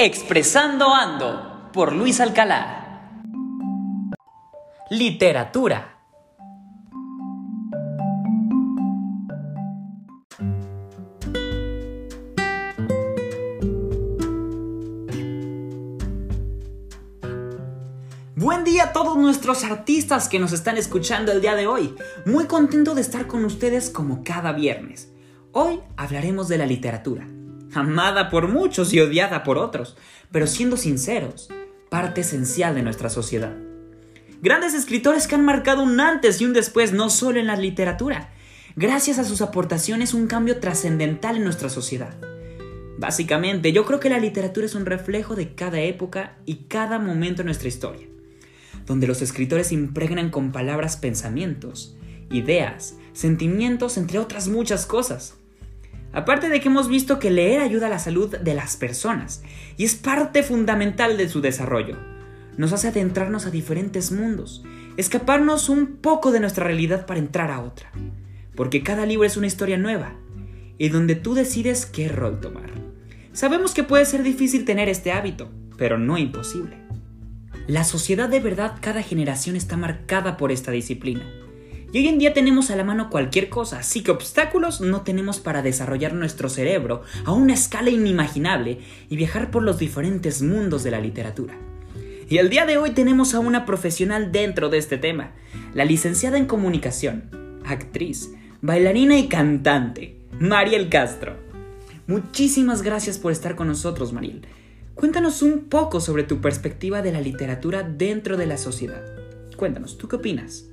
Expresando Ando por Luis Alcalá. Literatura. Buen día a todos nuestros artistas que nos están escuchando el día de hoy. Muy contento de estar con ustedes como cada viernes. Hoy hablaremos de la literatura, amada por muchos y odiada por otros, pero siendo sinceros, parte esencial de nuestra sociedad. Grandes escritores que han marcado un antes y un después no solo en la literatura, gracias a sus aportaciones un cambio trascendental en nuestra sociedad. Básicamente, yo creo que la literatura es un reflejo de cada época y cada momento en nuestra historia donde los escritores impregnan con palabras pensamientos, ideas, sentimientos, entre otras muchas cosas. Aparte de que hemos visto que leer ayuda a la salud de las personas y es parte fundamental de su desarrollo. Nos hace adentrarnos a diferentes mundos, escaparnos un poco de nuestra realidad para entrar a otra. Porque cada libro es una historia nueva y donde tú decides qué rol tomar. Sabemos que puede ser difícil tener este hábito, pero no imposible. La sociedad de verdad cada generación está marcada por esta disciplina. Y hoy en día tenemos a la mano cualquier cosa, así que obstáculos no tenemos para desarrollar nuestro cerebro a una escala inimaginable y viajar por los diferentes mundos de la literatura. Y el día de hoy tenemos a una profesional dentro de este tema, la licenciada en comunicación, actriz, bailarina y cantante, Mariel Castro. Muchísimas gracias por estar con nosotros, Mariel. Cuéntanos un poco sobre tu perspectiva de la literatura dentro de la sociedad. Cuéntanos, ¿tú qué opinas?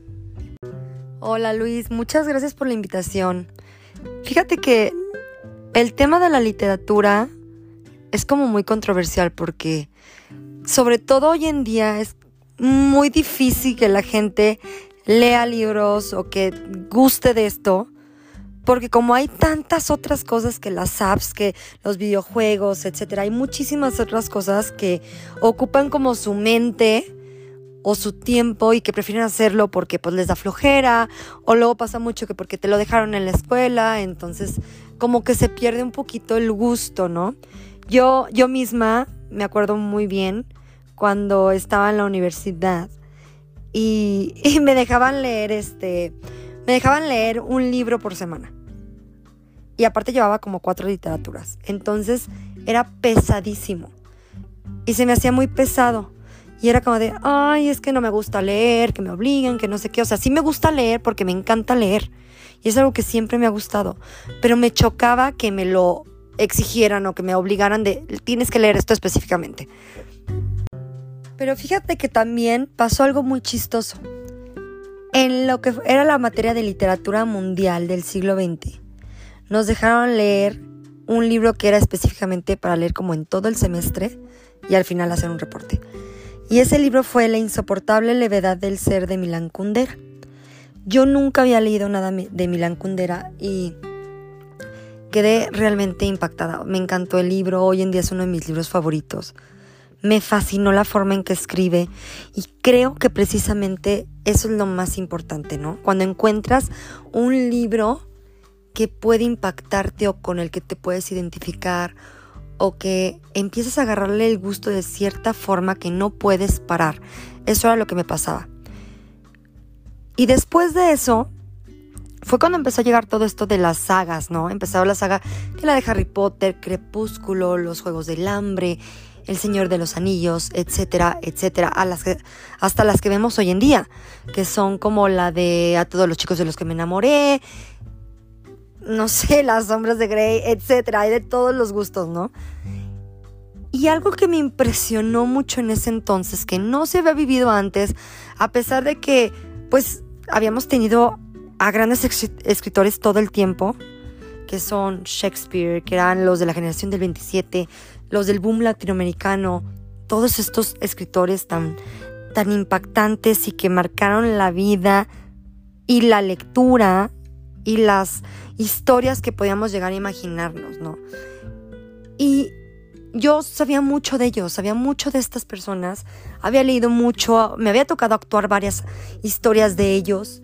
Hola Luis, muchas gracias por la invitación. Fíjate que el tema de la literatura es como muy controversial porque sobre todo hoy en día es muy difícil que la gente lea libros o que guste de esto porque como hay tantas otras cosas que las apps, que los videojuegos, etcétera, hay muchísimas otras cosas que ocupan como su mente o su tiempo y que prefieren hacerlo porque pues les da flojera o luego pasa mucho que porque te lo dejaron en la escuela, entonces como que se pierde un poquito el gusto, ¿no? Yo yo misma me acuerdo muy bien cuando estaba en la universidad y, y me dejaban leer este me dejaban leer un libro por semana. Y aparte llevaba como cuatro literaturas. Entonces era pesadísimo. Y se me hacía muy pesado. Y era como de, ay, es que no me gusta leer, que me obligan, que no sé qué. O sea, sí me gusta leer porque me encanta leer. Y es algo que siempre me ha gustado. Pero me chocaba que me lo exigieran o que me obligaran de, tienes que leer esto específicamente. Pero fíjate que también pasó algo muy chistoso. En lo que era la materia de literatura mundial del siglo XX, nos dejaron leer un libro que era específicamente para leer como en todo el semestre y al final hacer un reporte. Y ese libro fue La insoportable levedad del ser de Milán Kundera. Yo nunca había leído nada de Milán Kundera y quedé realmente impactada. Me encantó el libro, hoy en día es uno de mis libros favoritos. Me fascinó la forma en que escribe y creo que precisamente eso es lo más importante, ¿no? Cuando encuentras un libro que puede impactarte o con el que te puedes identificar o que empiezas a agarrarle el gusto de cierta forma que no puedes parar. Eso era lo que me pasaba. Y después de eso, fue cuando empezó a llegar todo esto de las sagas, ¿no? Empezó la saga que la de Harry Potter, Crepúsculo, Los Juegos del Hambre, El Señor de los Anillos, etcétera, etcétera, las hasta las que vemos hoy en día, que son como la de A todos los chicos de los que me enamoré, no sé, las sombras de Grey, etcétera, hay de todos los gustos, ¿no? Y algo que me impresionó mucho en ese entonces, que no se había vivido antes, a pesar de que, pues, habíamos tenido a grandes escritores todo el tiempo, que son Shakespeare, que eran los de la generación del 27, los del boom latinoamericano, todos estos escritores tan, tan impactantes y que marcaron la vida y la lectura y las historias que podíamos llegar a imaginarnos, ¿no? Y yo sabía mucho de ellos, sabía mucho de estas personas, había leído mucho, me había tocado actuar varias historias de ellos.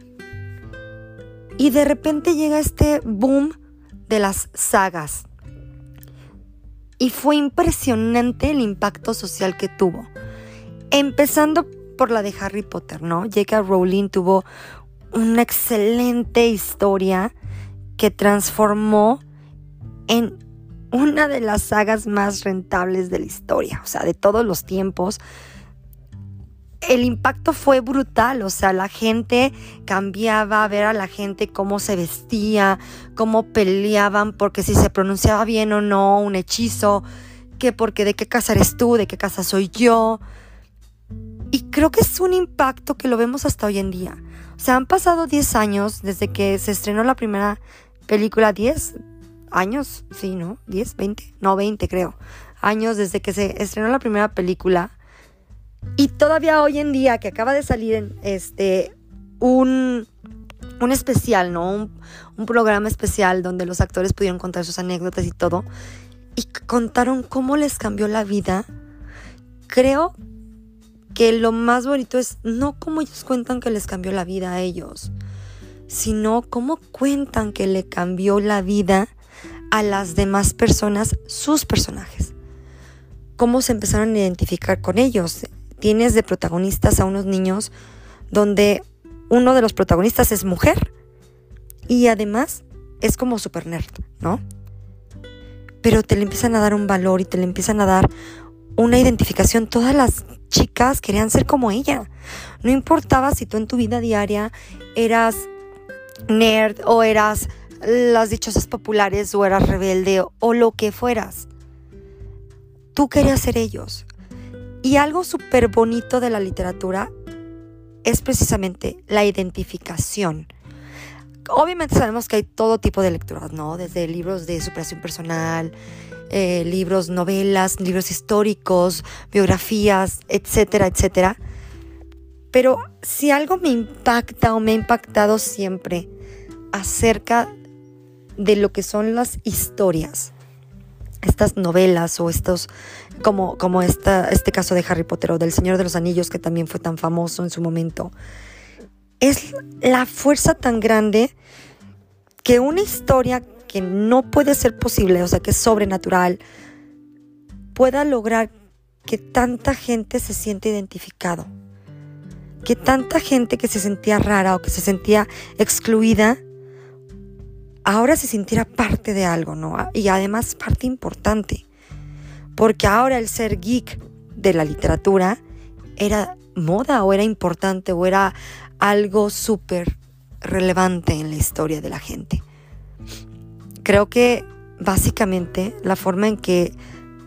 Y de repente llega este boom de las sagas. Y fue impresionante el impacto social que tuvo. Empezando por la de Harry Potter, ¿no? J.K. Rowling tuvo una excelente historia que transformó en una de las sagas más rentables de la historia, o sea, de todos los tiempos. El impacto fue brutal, o sea, la gente cambiaba, ver a la gente cómo se vestía, cómo peleaban, porque si se pronunciaba bien o no un hechizo, que porque de qué casa eres tú, de qué casa soy yo. Y creo que es un impacto que lo vemos hasta hoy en día. O sea, han pasado 10 años desde que se estrenó la primera película, 10, años, sí, ¿no? ¿10? ¿20? No, 20 creo. Años desde que se estrenó la primera película. Y todavía hoy en día que acaba de salir este un, un especial, ¿no? Un programa especial donde los actores pudieron contar sus anécdotas y todo. Y contaron cómo les cambió la vida. Creo que lo más bonito es no cómo ellos cuentan que les cambió la vida a ellos, sino cómo cuentan que le cambió la vida a las demás personas sus personajes. Cómo se empezaron a identificar con ellos. Tienes de protagonistas a unos niños donde uno de los protagonistas es mujer y además es como super nerd, ¿no? Pero te le empiezan a dar un valor y te le empiezan a dar una identificación. Todas las chicas querían ser como ella. No importaba si tú en tu vida diaria eras nerd o eras las dichosas populares o eras rebelde o lo que fueras. Tú querías ser ellos. Y algo súper bonito de la literatura es precisamente la identificación. Obviamente sabemos que hay todo tipo de lecturas, ¿no? Desde libros de superación personal, eh, libros, novelas, libros históricos, biografías, etcétera, etcétera. Pero si algo me impacta o me ha impactado siempre acerca de lo que son las historias, estas novelas o estos, como, como esta, este caso de Harry Potter o del Señor de los Anillos, que también fue tan famoso en su momento, es la fuerza tan grande que una historia que no puede ser posible, o sea, que es sobrenatural, pueda lograr que tanta gente se siente identificado, que tanta gente que se sentía rara o que se sentía excluida, ahora se sintiera parte de algo, ¿no? Y además parte importante, porque ahora el ser geek de la literatura era moda o era importante o era algo súper relevante en la historia de la gente. Creo que básicamente la forma en que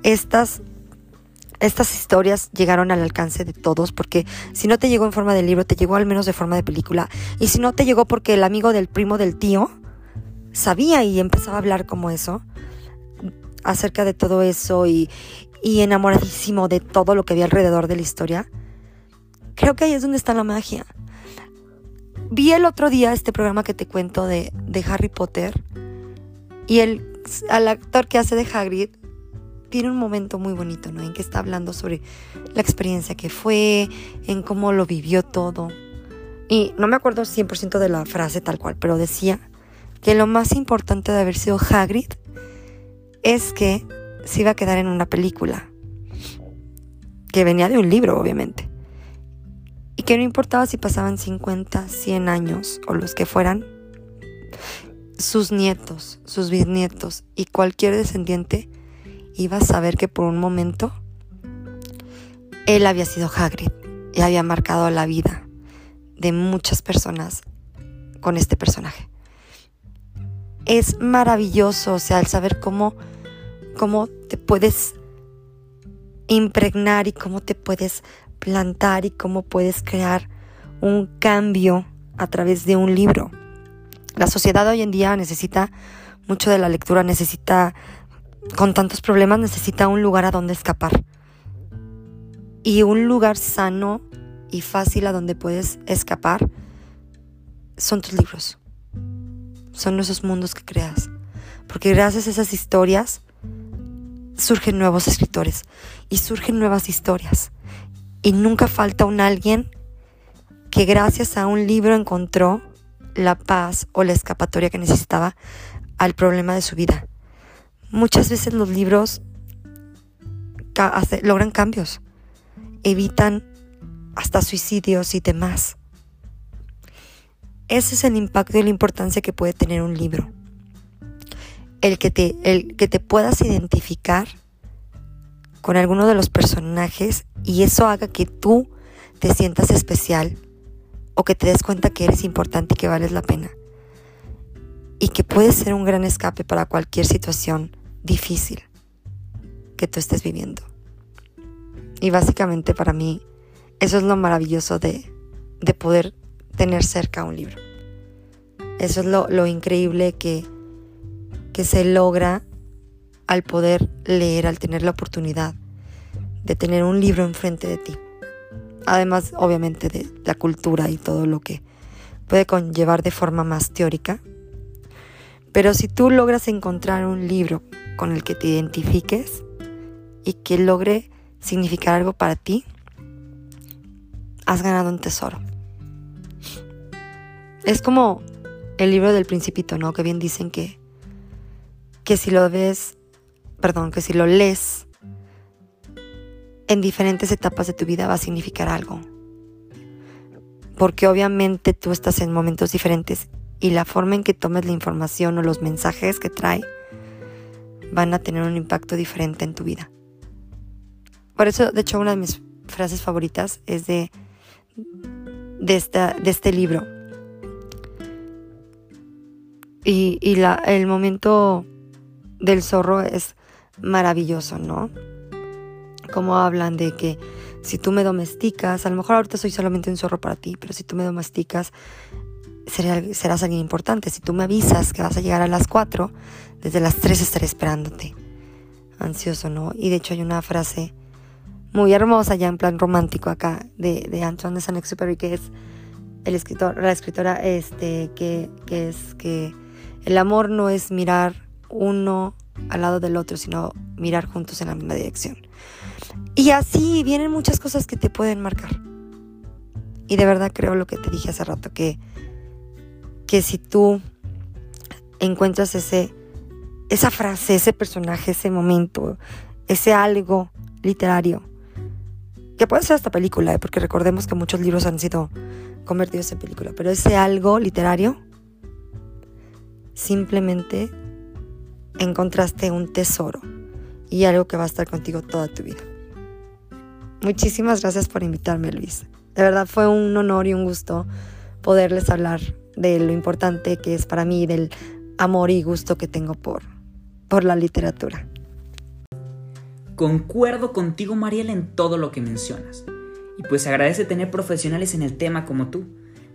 estas estas historias llegaron al alcance de todos, porque si no te llegó en forma de libro, te llegó al menos de forma de película. Y si no te llegó porque el amigo del primo del tío sabía y empezaba a hablar como eso, acerca de todo eso y, enamoradísimo de todo lo que había alrededor de la historia, creo que ahí es donde está la magia. Vi el otro día este programa que te cuento de, de Harry Potter y el al actor que hace de Hagrid tiene un momento muy bonito, ¿no? En que está hablando sobre la experiencia que fue, en cómo lo vivió todo. Y no me acuerdo 100% de la frase tal cual, pero decía que lo más importante de haber sido Hagrid es que se iba a quedar en una película, que venía de un libro, obviamente, y que no importaba si pasaban 50, 100 años o los que fueran, sus nietos, sus bisnietos y cualquier descendiente iba a saber que por un momento él había sido Hagrid y había marcado la vida de muchas personas con este personaje. Es maravilloso, o sea, el saber cómo, cómo te puedes impregnar y cómo te puedes plantar y cómo puedes crear un cambio a través de un libro. La sociedad hoy en día necesita mucho de la lectura, necesita, con tantos problemas, necesita un lugar a donde escapar. Y un lugar sano y fácil a donde puedes escapar son tus libros son esos mundos que creas. Porque gracias a esas historias surgen nuevos escritores y surgen nuevas historias. Y nunca falta un alguien que gracias a un libro encontró la paz o la escapatoria que necesitaba al problema de su vida. Muchas veces los libros logran cambios, evitan hasta suicidios y demás. Ese es el impacto y la importancia que puede tener un libro. El que te, el que te puedas identificar con alguno de los personajes y eso haga que tú te sientas especial o que te des cuenta que eres importante y que vales la pena. Y que puedes ser un gran escape para cualquier situación difícil que tú estés viviendo. Y básicamente para mí eso es lo maravilloso de, de poder tener cerca un libro. Eso es lo, lo increíble que, que se logra al poder leer, al tener la oportunidad de tener un libro enfrente de ti. Además, obviamente, de la cultura y todo lo que puede conllevar de forma más teórica. Pero si tú logras encontrar un libro con el que te identifiques y que logre significar algo para ti, has ganado un tesoro. Es como el libro del principito, ¿no? Que bien dicen que, que si lo ves, perdón, que si lo lees en diferentes etapas de tu vida va a significar algo. Porque obviamente tú estás en momentos diferentes y la forma en que tomes la información o los mensajes que trae van a tener un impacto diferente en tu vida. Por eso, de hecho, una de mis frases favoritas es de, de, esta, de este libro. Y, y la, el momento del zorro es maravilloso, ¿no? Como hablan de que si tú me domesticas, a lo mejor ahorita soy solamente un zorro para ti, pero si tú me domesticas, serás alguien importante. Si tú me avisas que vas a llegar a las 4, desde las 3 estaré esperándote. Ansioso, ¿no? Y de hecho hay una frase muy hermosa ya en plan romántico acá de, de Antoine de Saint-Exupéry que es el escritor, la escritora este, que, que es que el amor no es mirar uno al lado del otro, sino mirar juntos en la misma dirección. Y así vienen muchas cosas que te pueden marcar. Y de verdad creo lo que te dije hace rato, que, que si tú encuentras ese, esa frase, ese personaje, ese momento, ese algo literario, que puede ser hasta película, ¿eh? porque recordemos que muchos libros han sido convertidos en película, pero ese algo literario, simplemente encontraste un tesoro y algo que va a estar contigo toda tu vida. Muchísimas gracias por invitarme, Luis. De verdad fue un honor y un gusto poderles hablar de lo importante que es para mí, del amor y gusto que tengo por, por la literatura. Concuerdo contigo, Mariela, en todo lo que mencionas. Y pues agradece tener profesionales en el tema como tú.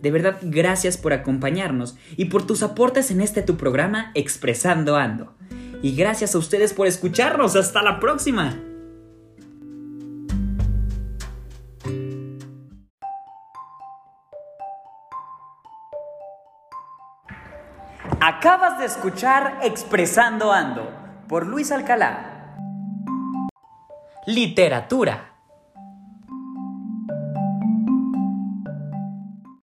De verdad, gracias por acompañarnos y por tus aportes en este tu programa Expresando Ando. Y gracias a ustedes por escucharnos. Hasta la próxima. Acabas de escuchar Expresando Ando por Luis Alcalá. Literatura